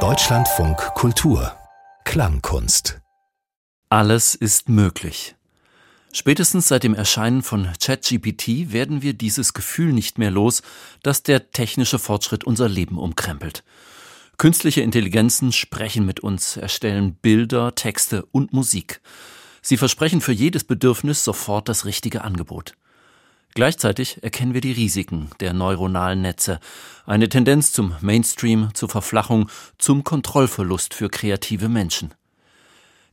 Deutschlandfunk Kultur Klangkunst Alles ist möglich. Spätestens seit dem Erscheinen von ChatGPT werden wir dieses Gefühl nicht mehr los, dass der technische Fortschritt unser Leben umkrempelt. Künstliche Intelligenzen sprechen mit uns, erstellen Bilder, Texte und Musik. Sie versprechen für jedes Bedürfnis sofort das richtige Angebot. Gleichzeitig erkennen wir die Risiken der neuronalen Netze, eine Tendenz zum Mainstream, zur Verflachung, zum Kontrollverlust für kreative Menschen.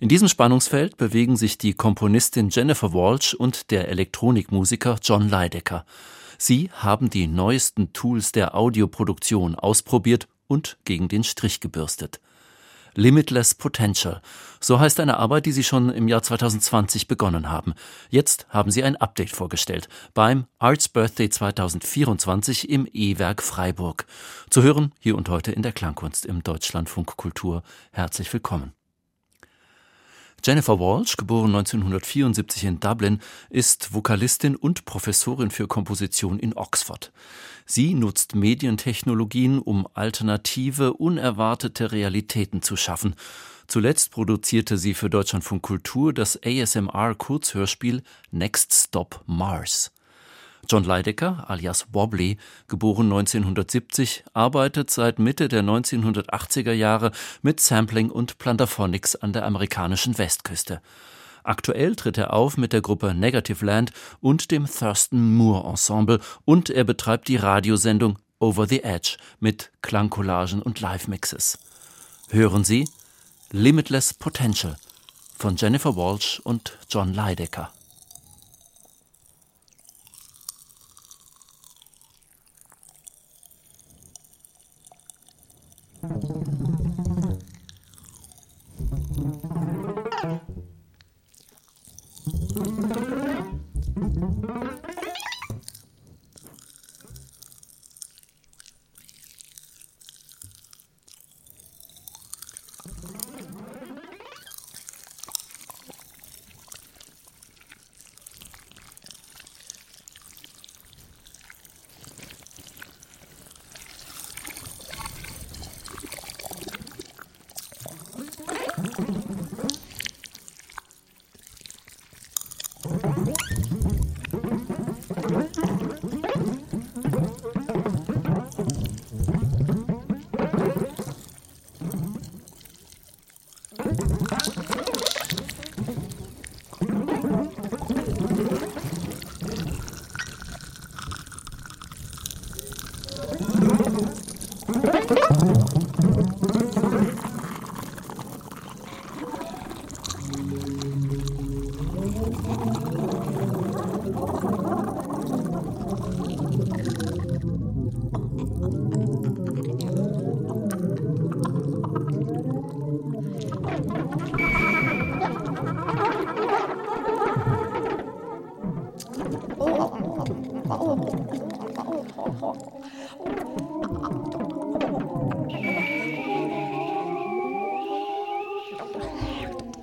In diesem Spannungsfeld bewegen sich die Komponistin Jennifer Walsh und der Elektronikmusiker John Leidecker. Sie haben die neuesten Tools der Audioproduktion ausprobiert und gegen den Strich gebürstet. Limitless Potential. So heißt eine Arbeit, die Sie schon im Jahr 2020 begonnen haben. Jetzt haben Sie ein Update vorgestellt beim Arts Birthday 2024 im E-Werk Freiburg. Zu hören hier und heute in der Klangkunst im Deutschlandfunk Kultur. Herzlich willkommen. Jennifer Walsh, geboren 1974 in Dublin, ist Vokalistin und Professorin für Komposition in Oxford. Sie nutzt Medientechnologien, um alternative, unerwartete Realitäten zu schaffen. Zuletzt produzierte sie für Deutschlandfunk Kultur das ASMR-Kurzhörspiel Next Stop Mars. John Leidecker, alias Wobbly, geboren 1970, arbeitet seit Mitte der 1980er Jahre mit Sampling und Plantaphonics an der amerikanischen Westküste. Aktuell tritt er auf mit der Gruppe Negative Land und dem Thurston Moore Ensemble und er betreibt die Radiosendung Over the Edge mit Klangcollagen und Live-Mixes. Hören Sie Limitless Potential von Jennifer Walsh und John Leidecker.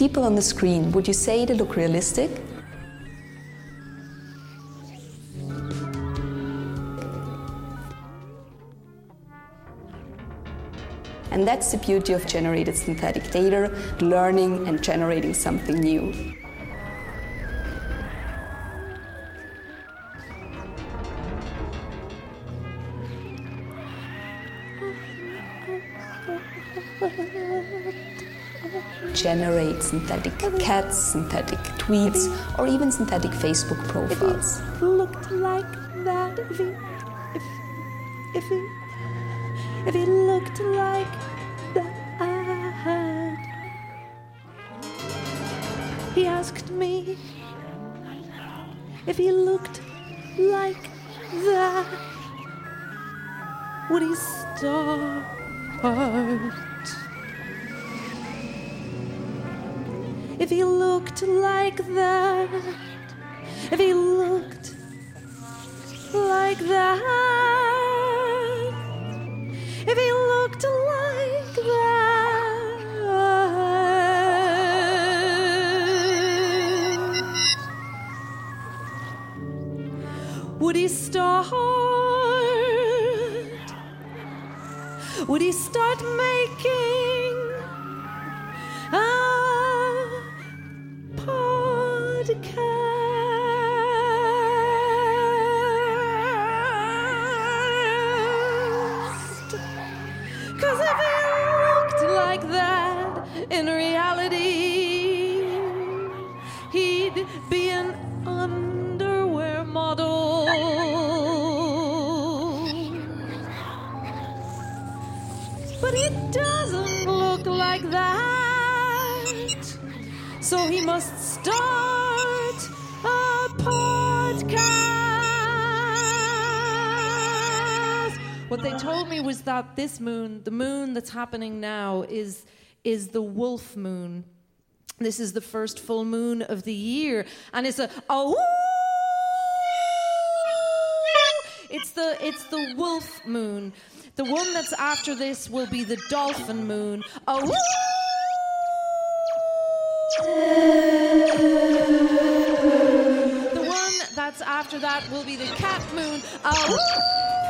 people on the screen, would you say they look realistic? And that's the beauty of generated synthetic data, learning and generating something new. Synthetic cats, synthetic tweets, or even synthetic Facebook profiles. looked like that, if he, if, if he, if he looked like podcast? That this moon, the moon that's happening now, is, is the wolf moon. This is the first full moon of the year. And it's a oh it's the it's the wolf moon. The one that's after this will be the dolphin moon. Oh The one that's after that will be the cat moon. Oh.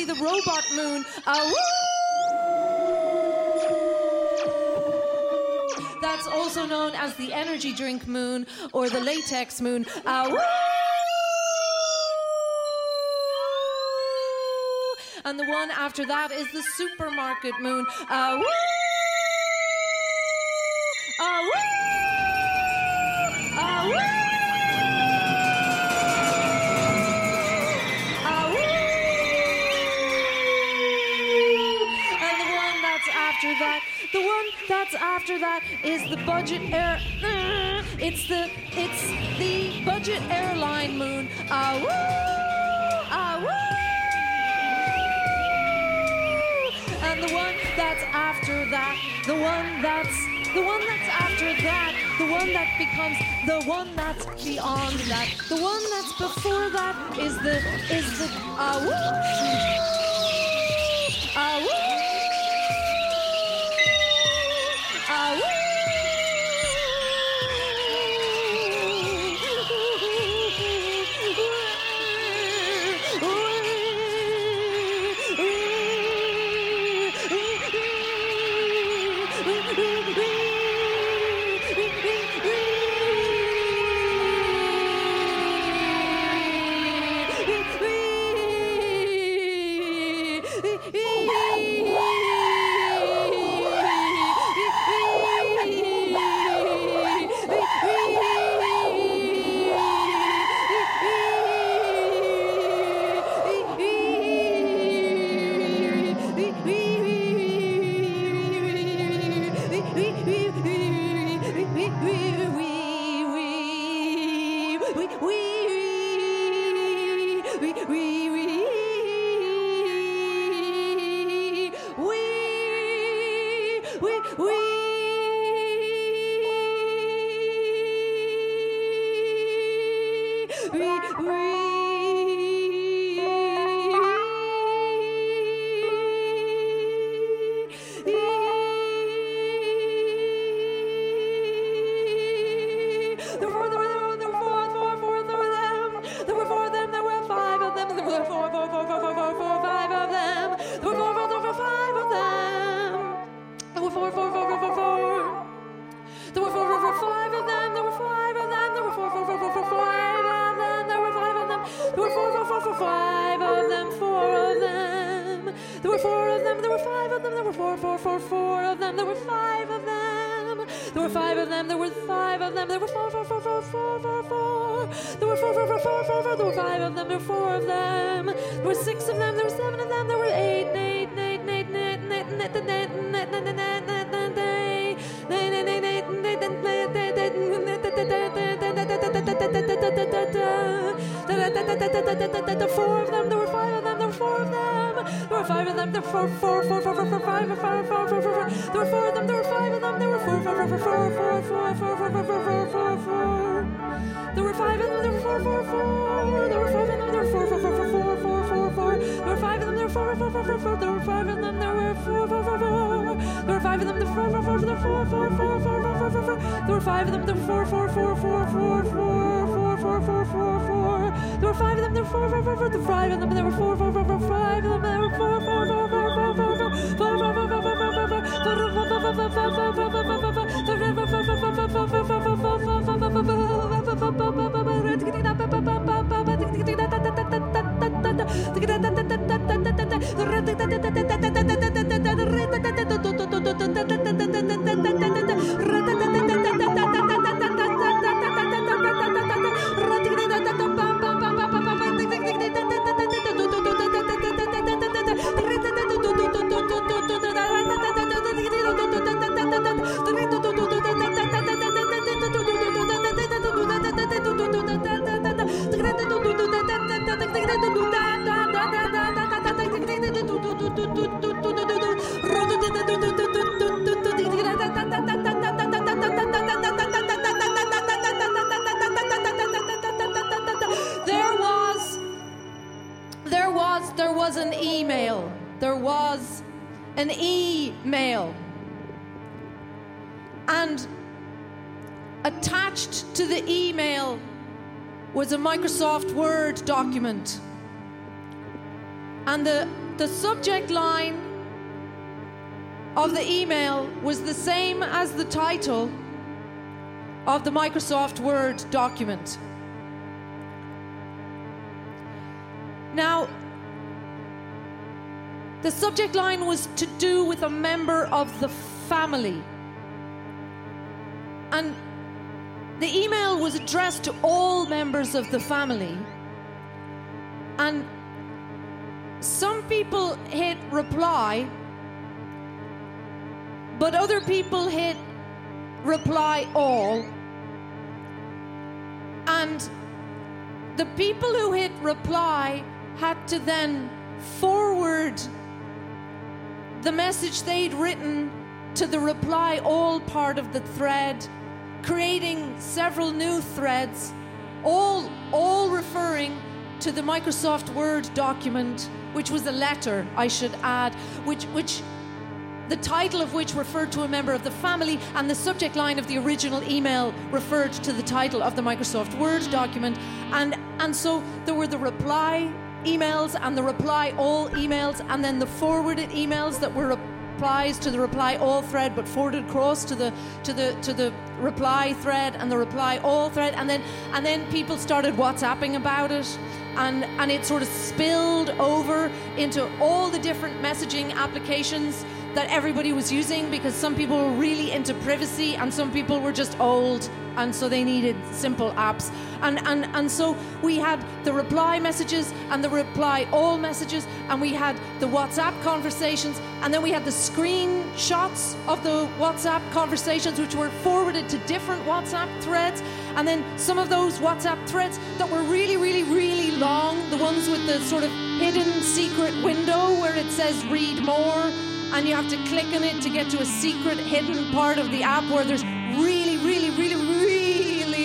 Be the robot moon. Oh. That's also known as the energy drink moon or the latex moon. Oh. And the one after that is the supermarket moon. Uh, after that, the one that's after that is the budget air. uh, It's the it's the budget airline moon. Ah woo! Ah woo! And the one that's after that, the one that's the one that's after that, the one that becomes the one that's beyond that, the one that's before that is the is the ah woo! Microsoft Word document. And the, the subject line of the email was the same as the title of the Microsoft Word document. Now, the subject line was to do with a member of the family. Addressed to all members of the family. And some people hit reply, but other people hit reply all. And the people who hit reply had to then forward the message they'd written to the reply all part of the thread, creating several new threads, all, all referring to the Microsoft Word document, which was a letter, I should add, which, which the title of which referred to a member of the family, and the subject line of the original email referred to the title of the Microsoft Word document. And, and so there were the reply emails and the reply all emails, and then the forwarded emails that were replies to the reply all thread, but forwarded across to the to the to the reply thread and the reply all thread, and then and then people started WhatsApping about it. And and it sort of spilled over into all the different messaging applications that everybody was using because some people were really into privacy and some people were just old and so they needed simple apps. And and and so we had the reply messages and the reply all messages. And we had the WhatsApp conversations. And then we had the screenshots of the WhatsApp conversations which were forwarded to different WhatsApp threads. And then some of those WhatsApp threads that were really really really long the ones with the sort of hidden secret window where it says read more and you have to click on it to get to a secret hidden part of the app where there's really, really, really,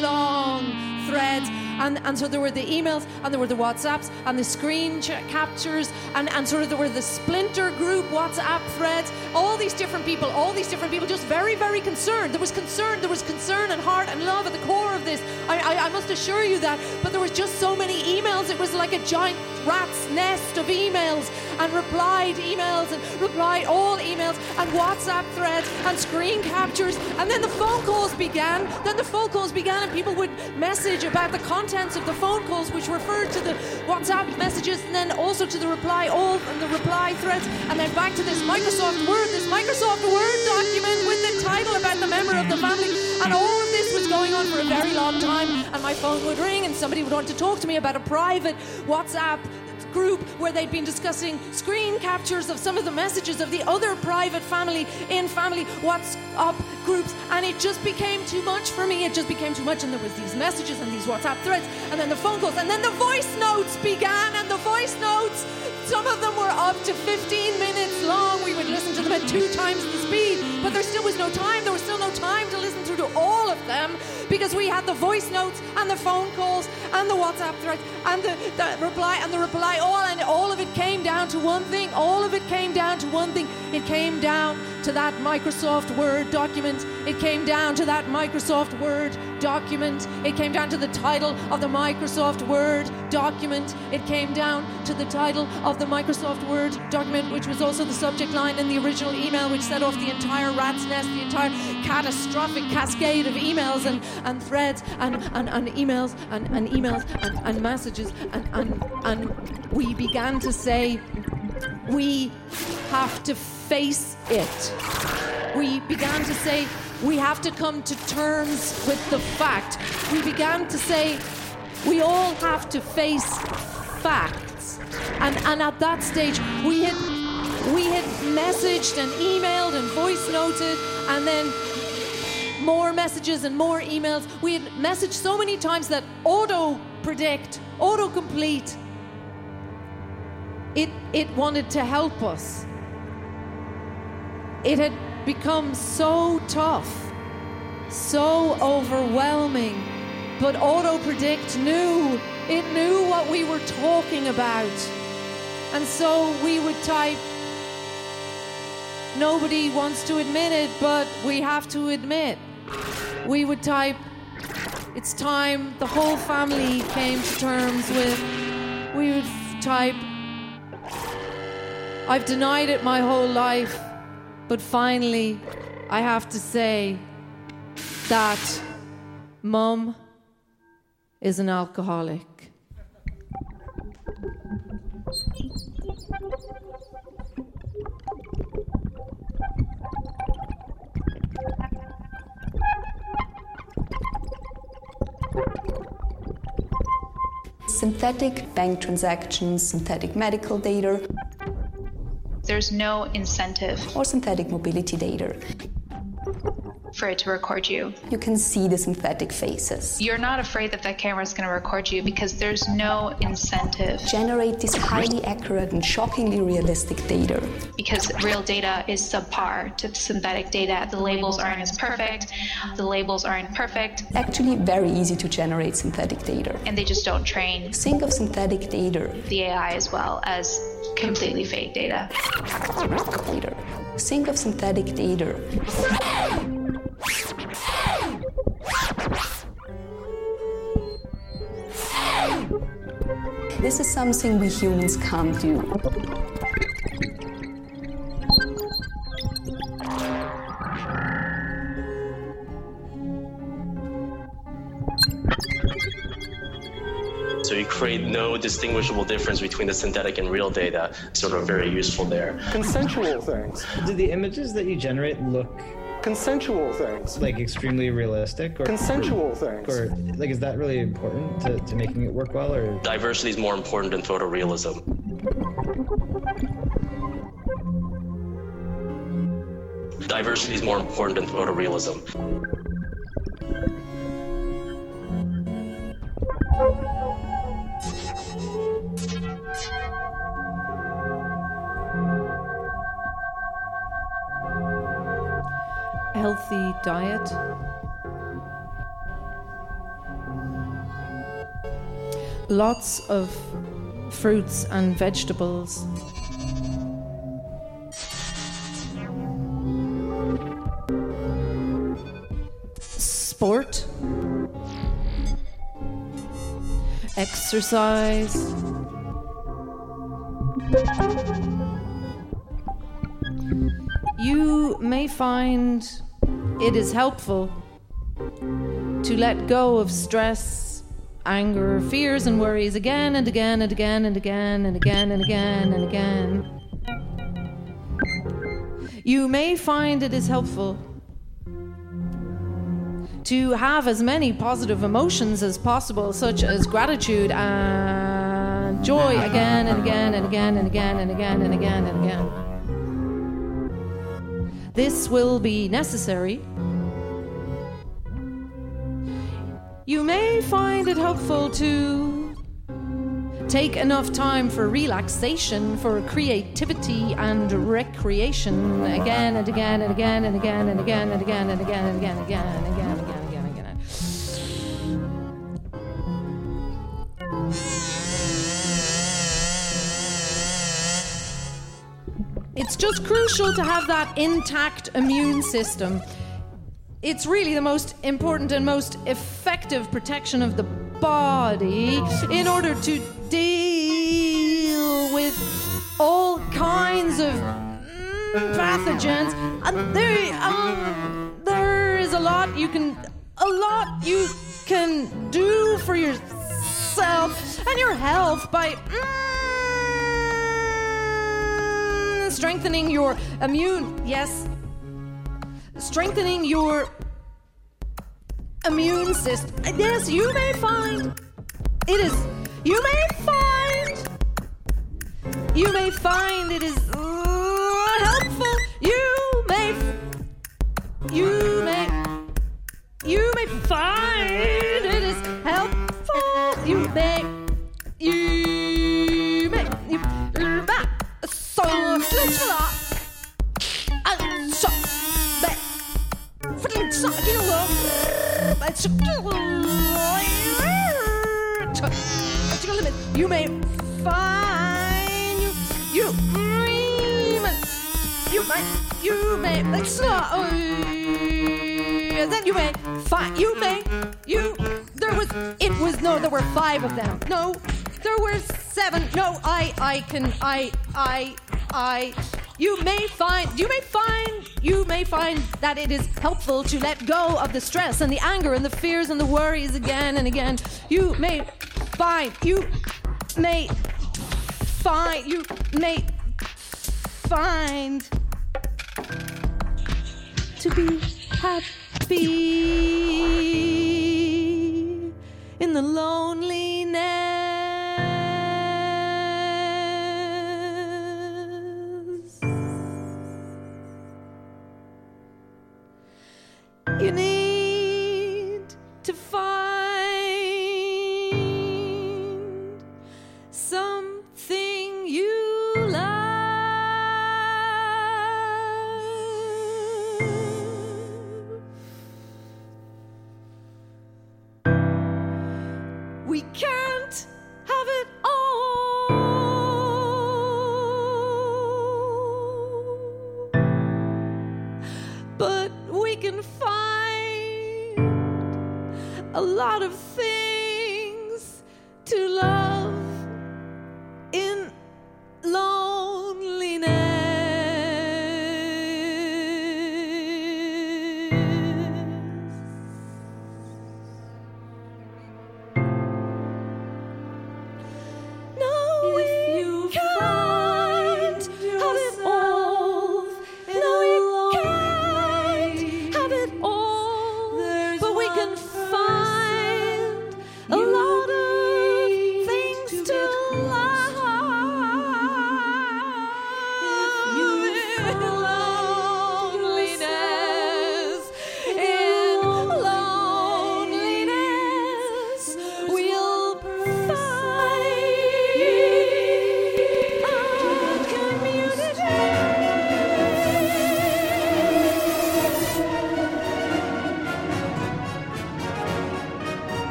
long threads and, and so there were the emails and there were the WhatsApps and the screen captures and, and sort of there were the splinter group WhatsApp threads, all these different people, all these different people just very, very concerned. There was concern, there was concern and heart and love at the core of this. I, I, I must assure you that. But there was just so many emails. It was like a giant rat's nest of emails and replied emails and replied all emails and WhatsApp threads and screen captures. And then the phone calls began. Then the phone calls began and people would message about the contents of the phone calls, which referred to the WhatsApp messages and then also to the reply all and the reply threads. And then back to this Microsoft Word, this Microsoft Word document with the title about the member of the family. And all of this was going on for a very long time. And my phone would ring and somebody would want to talk to me about a private WhatsApp group where they'd been discussing screen captures of some of the messages of the other private family in family WhatsApp groups. And it just became too much for me. It just became too much. And there was these messages and these WhatsApp threads and then the phone calls. And then the voice notes began. And the voice notes some of them were up to 15 minutes long. We would listen to them at two times the speed but there still was no time there was still no time to listen through to all of them because we had the voice notes and the phone calls and the WhatsApp threads and the, the reply and the reply all and all of it came down to one thing. All of it came down to one thing. It came down to that Microsoft Word document. It came down to that Microsoft Word document. It came down to the title of the Microsoft Word document. It came down to the title of the Microsoft Word document, which was also the subject line in the original email, which set off the entire rat's nest, the entire catastrophic cascade of emails and, and threads and, and, and emails and, and emails and, and messages. And, and, and we began to say, we have to face it. We began to say, we have to come to terms with the fact. We began to say, we all have to face facts. And, and at that stage, we had, we had messaged and emailed and voice noted, and then more messages and more emails. We had messaged so many times that auto predict, auto complete, it, it wanted to help us. It had become so tough, so overwhelming. But Auto Predict knew, it knew what we were talking about. And so we would type, nobody wants to admit it, but we have to admit. We would type, it's time the whole family came to terms with. We would type, I've denied it my whole life, but finally, I have to say that mum is an alcoholic. Synthetic bank transactions, synthetic medical data, There's no incentive or synthetic mobility data. For it to record you. You can see the synthetic faces. You're not afraid that that camera is going to record you because there's no incentive Generate this highly accurate and shockingly realistic data. because real data is subpar to synthetic data. The labels aren't as perfect, the labels aren't perfect, Actually, very easy to generate synthetic data. and they just don't train Think of synthetic data. the AI as well as completely fake data. data. Think of synthetic data. This is something we humans can't do. So you create no distinguishable difference between the synthetic and real data, sort of very useful there. Consensual things. Do the images that you generate look Consensual things. like extremely realistic or Consensual things. or like is that really important to, to making it work well or Diversity is more important than photorealism. Diversity is more important than photorealism. Diet. Lots of fruits and vegetables. Sport. Exercise. You may find it is helpful to let go of stress, anger, fears, and worries again and again and again and again and again and again and again. You may find it is helpful to have as many positive emotions as possible, such as gratitude and joy, again and again and again and again and again and again and again. This will be necessary. You may find it helpful to take enough time for relaxation, for creativity and recreation again and again and again and again and again and again and again and again and again just crucial to have that intact immune system. It's really the most important and most effective protection of the body in order to deal with all kinds of pathogens. And there, um, there is a lot you can, a lot you can do for yourself and your health by. mm, strengthening your immune yes. Strengthening your immune system yes you may find it is you may find you may find it is uh, helpful. You may you may you may find it is helpful. You may så slutsla så för det så you may find you you you may you may it's not then you may find you may you there was it was no there were five of them. No there were seven. No i i can i i i. You may find you may find you may find that it is helpful to let go of the stress and the anger and the fears and the worries again and again. You may find you may find you may find to be happy in the loneliness. You need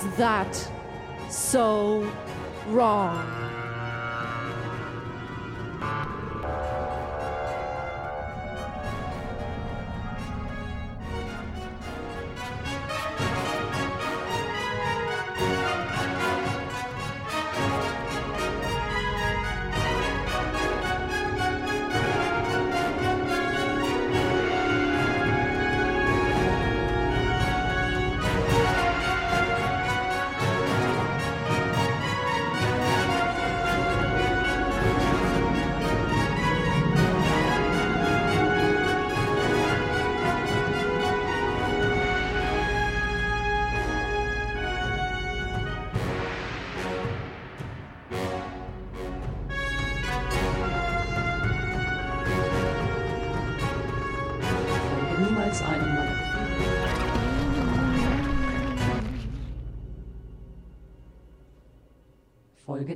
Is that so wrong?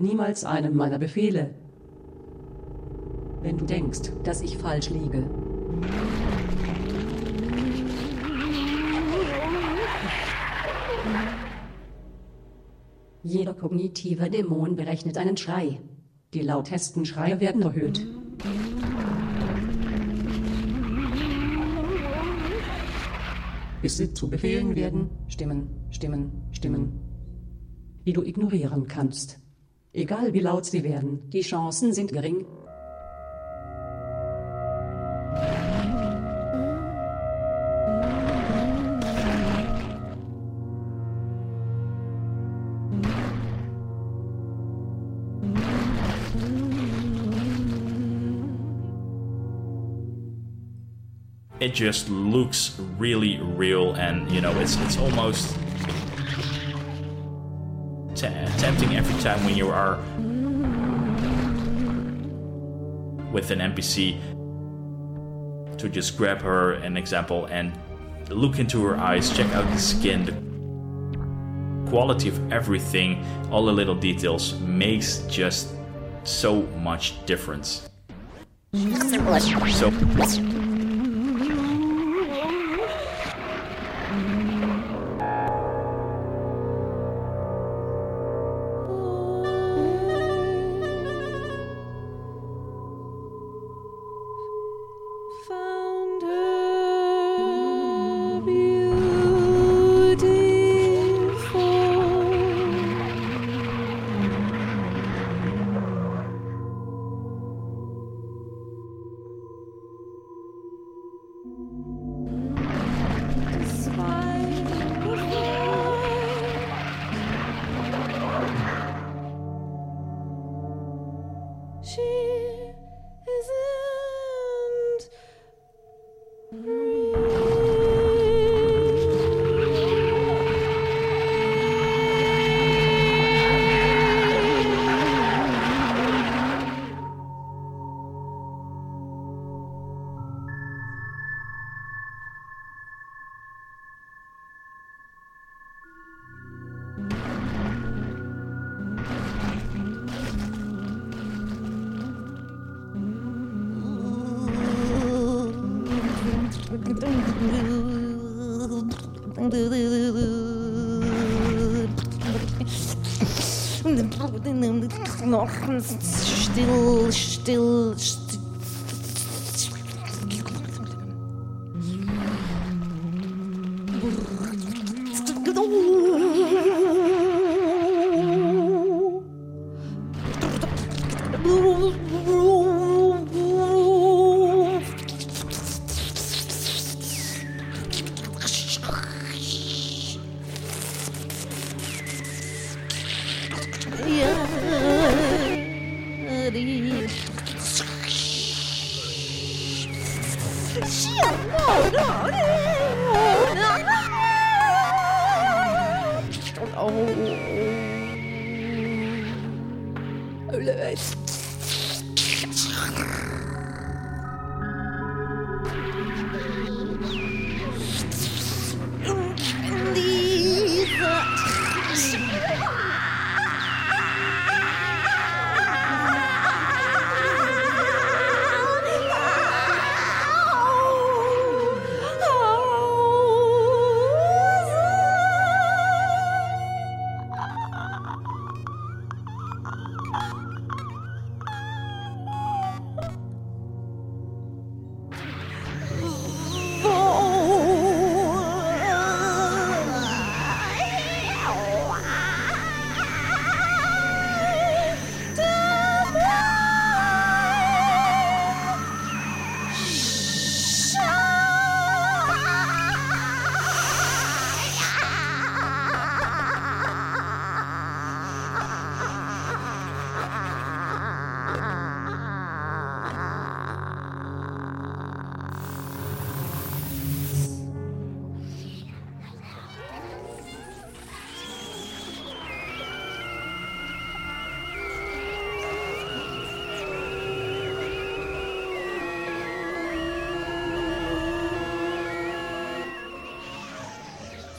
Niemals einem meiner Befehle. Wenn du denkst, dass ich falsch liege. Jeder kognitive Dämon berechnet einen Schrei. Die lautesten Schreie werden erhöht. Bis sie zu Befehlen werden, Stimmen, Stimmen, Stimmen. Die du ignorieren kannst. Egal wie laut sie werden, die Chancen sind gering. it just looks really real and you know it's it's almost tempting every time when you are with an npc to just grab her an example and look into her eyes check out the skin. The quality of everything all the little details makes just so much difference. So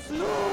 She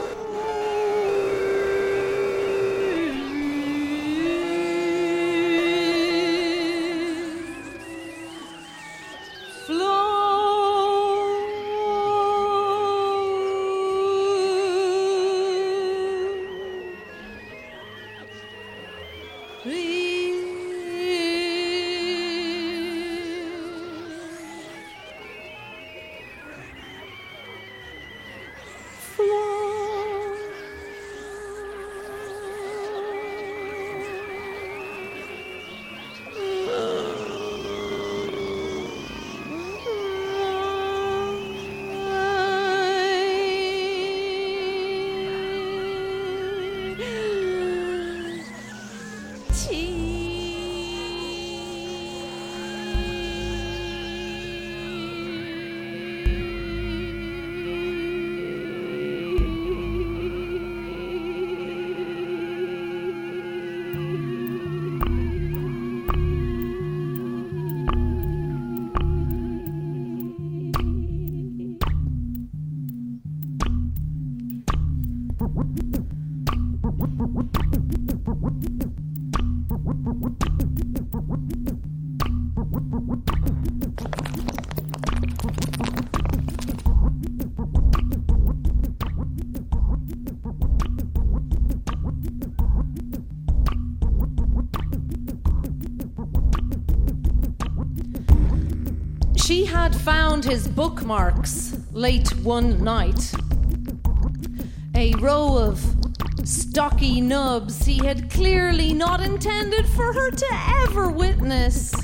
his bookmarks late one night. A row of stocky nubs he had clearly not intended for her to ever witness.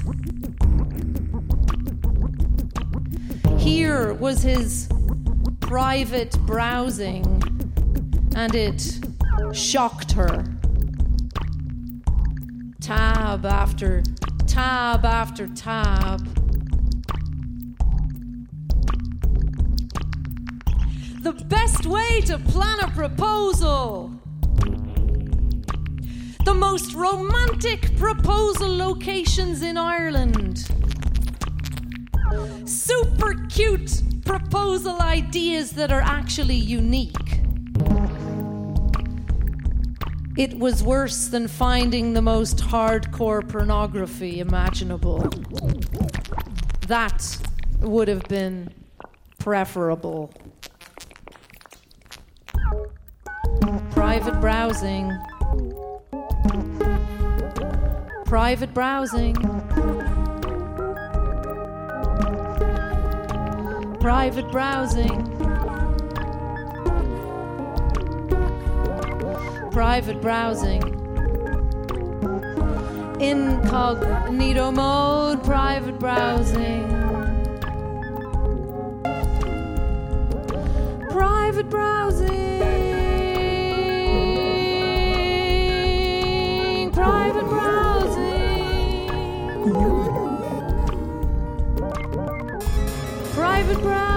Here was his private browsing, and it shocked her. Tab after tab after tab. The best way to plan a proposal. The most romantic proposal locations in Ireland. Super cute proposal ideas that are actually unique. It was worse than finding the most hardcore pornography imaginable. That would have been preferable. Private browsing. Private browsing. Private browsing. Private browsing. Incognito mode, private browsing. Private browsing. Private browsing. Private browsing.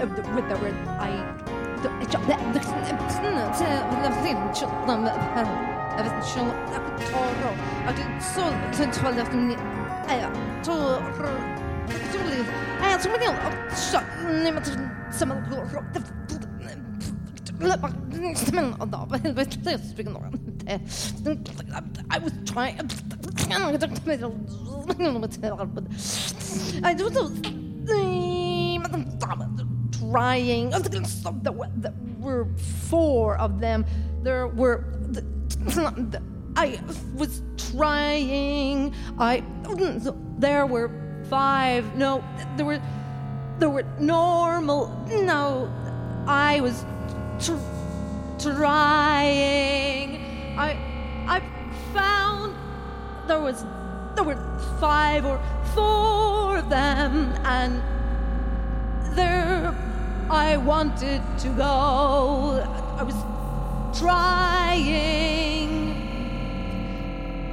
With the word, I. I was trying. I don't know. Trying. Oh, there were four of them. There were. I was trying. I. There were five. No, there were. There were normal. No, I was tr- trying. I. I found there was. There were five or four of them, and I wanted to go. I was trying.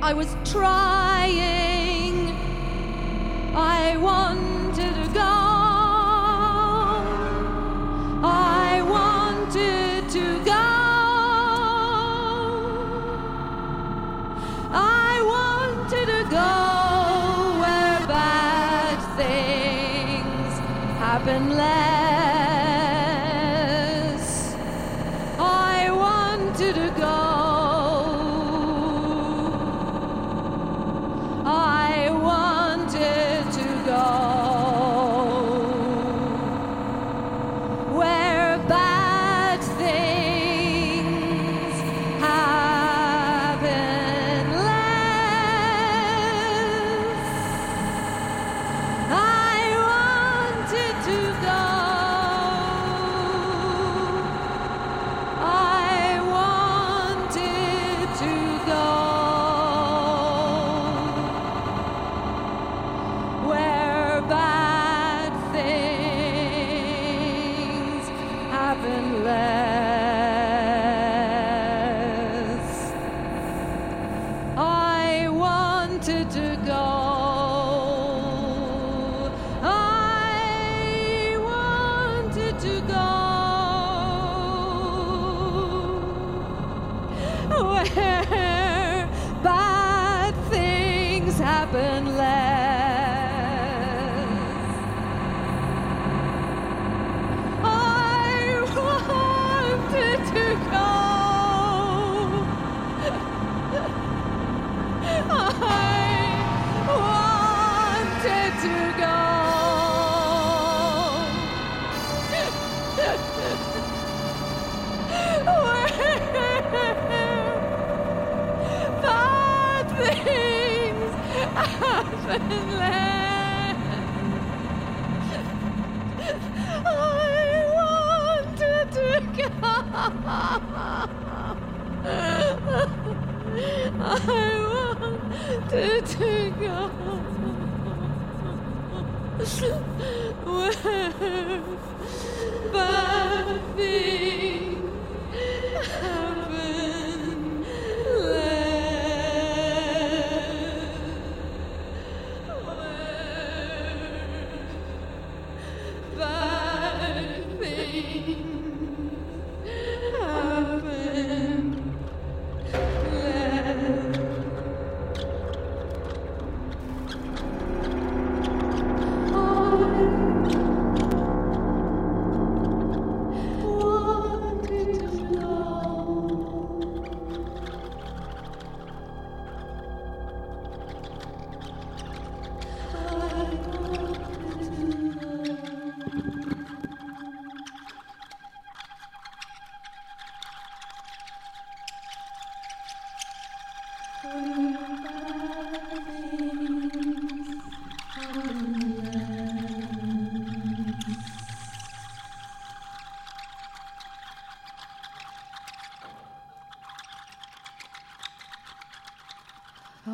I was trying. I wanted to go. I wanted to go. I wanted to go where bad things happen less. Wanted There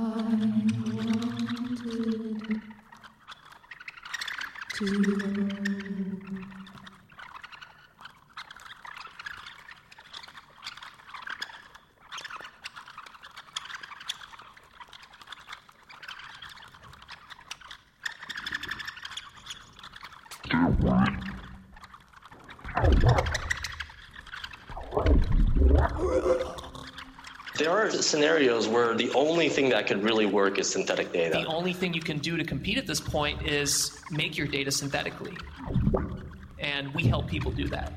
scenarios where the only thing that could really work is synthetic data. The only thing you can do to compete at this point is make your data synthetically. And we help people do that.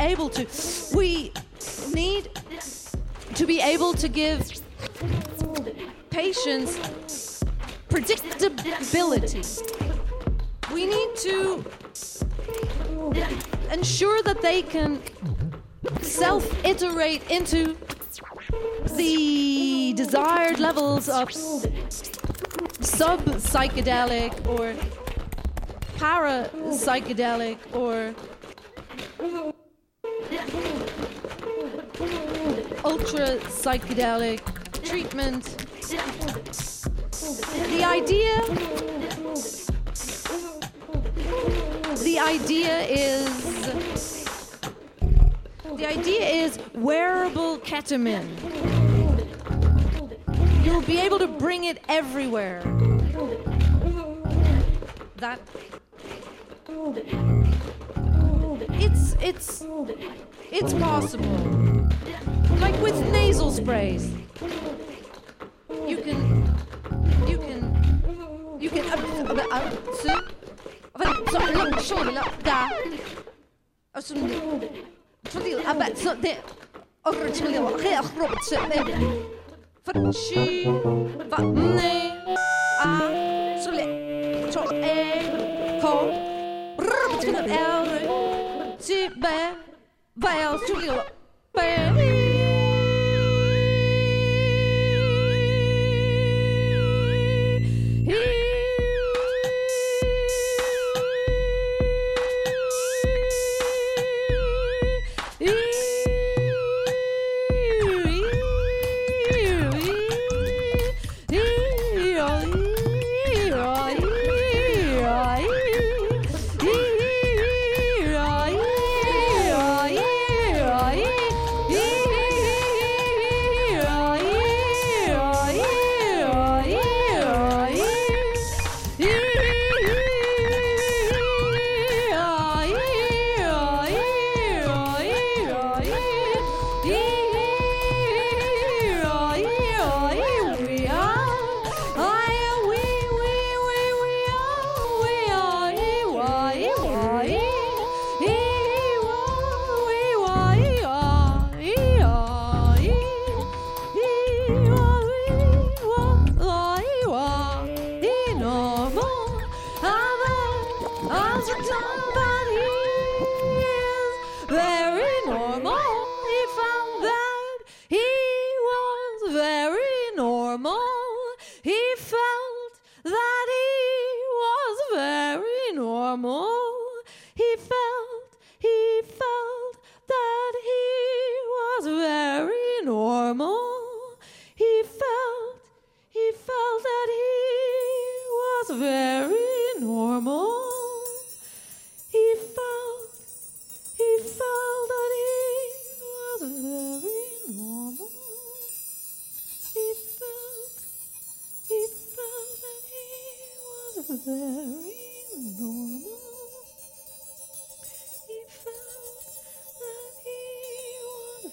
Able to. We need to be able to give patients predictability. We need to ensure that they can self iterate into the desired levels of sub psychedelic or para psychedelic or ultra psychedelic treatment. The idea the idea is the idea is wearable ketamine. You'll be able to bring it everywhere. That it's it's it's possible. Like with nasal sprays. You can you can you can uh, uh, uh, so, så, långt, så, där. Och så, så det, aber, så det,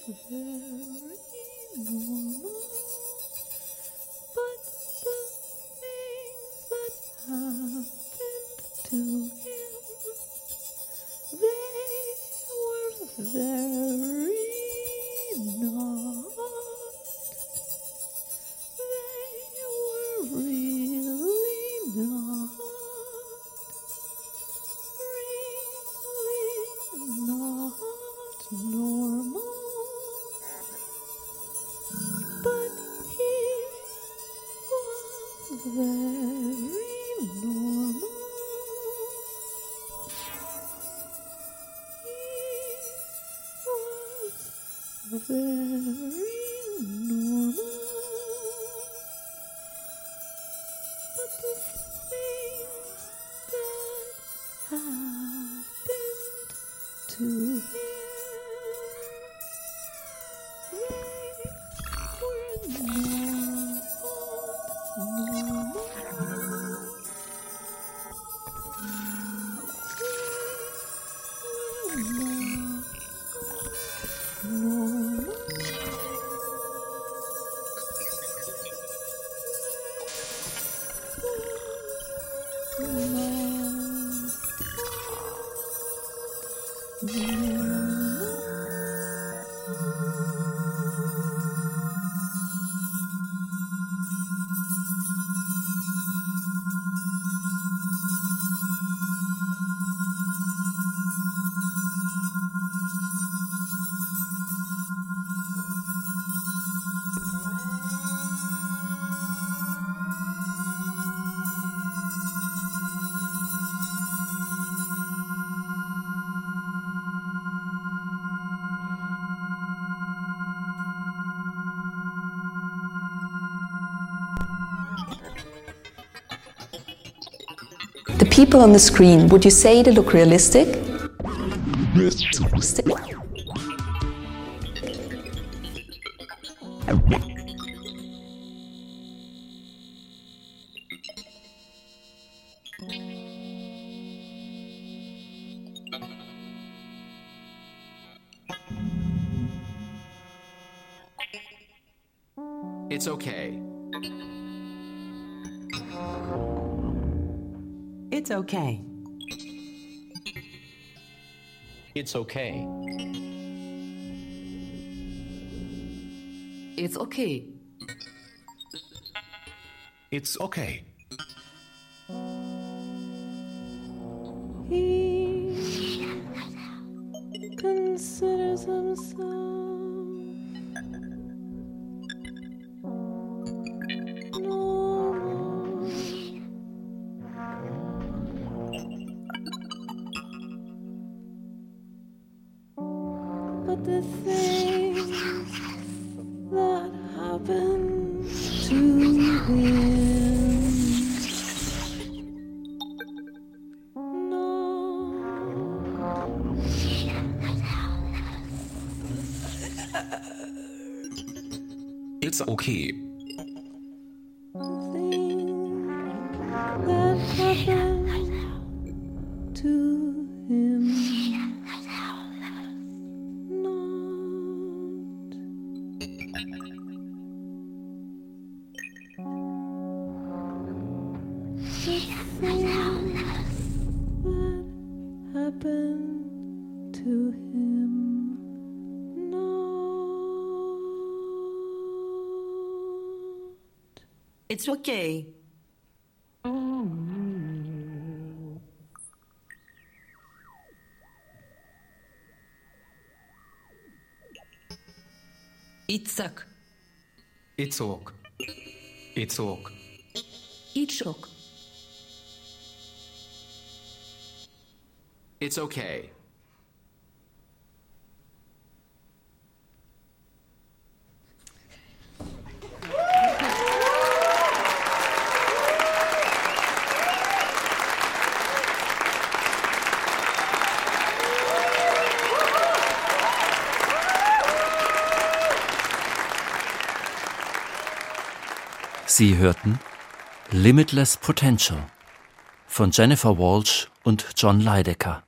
very moment. People on the screen, would you say they look realistic? It's okay. Okay. It's okay. It's okay. It's okay. That happen It's okay. It's ok. It's ok. It's ok. It's ok. It's okay. Sie hörten Limitless Potential von Jennifer Walsh und John Leidecker.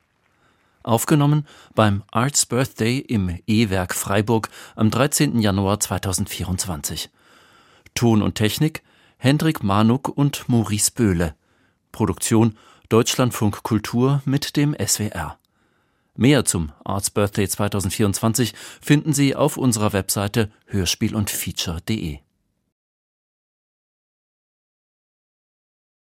Aufgenommen beim Arts Birthday im E-Werk Freiburg am 13. Januar 2024. Ton und Technik Hendrik Manuk und Maurice Böhle. Produktion Deutschlandfunk Kultur mit dem SWR. Mehr zum Arts Birthday 2024 finden Sie auf unserer Webseite hörspiel und feature.de.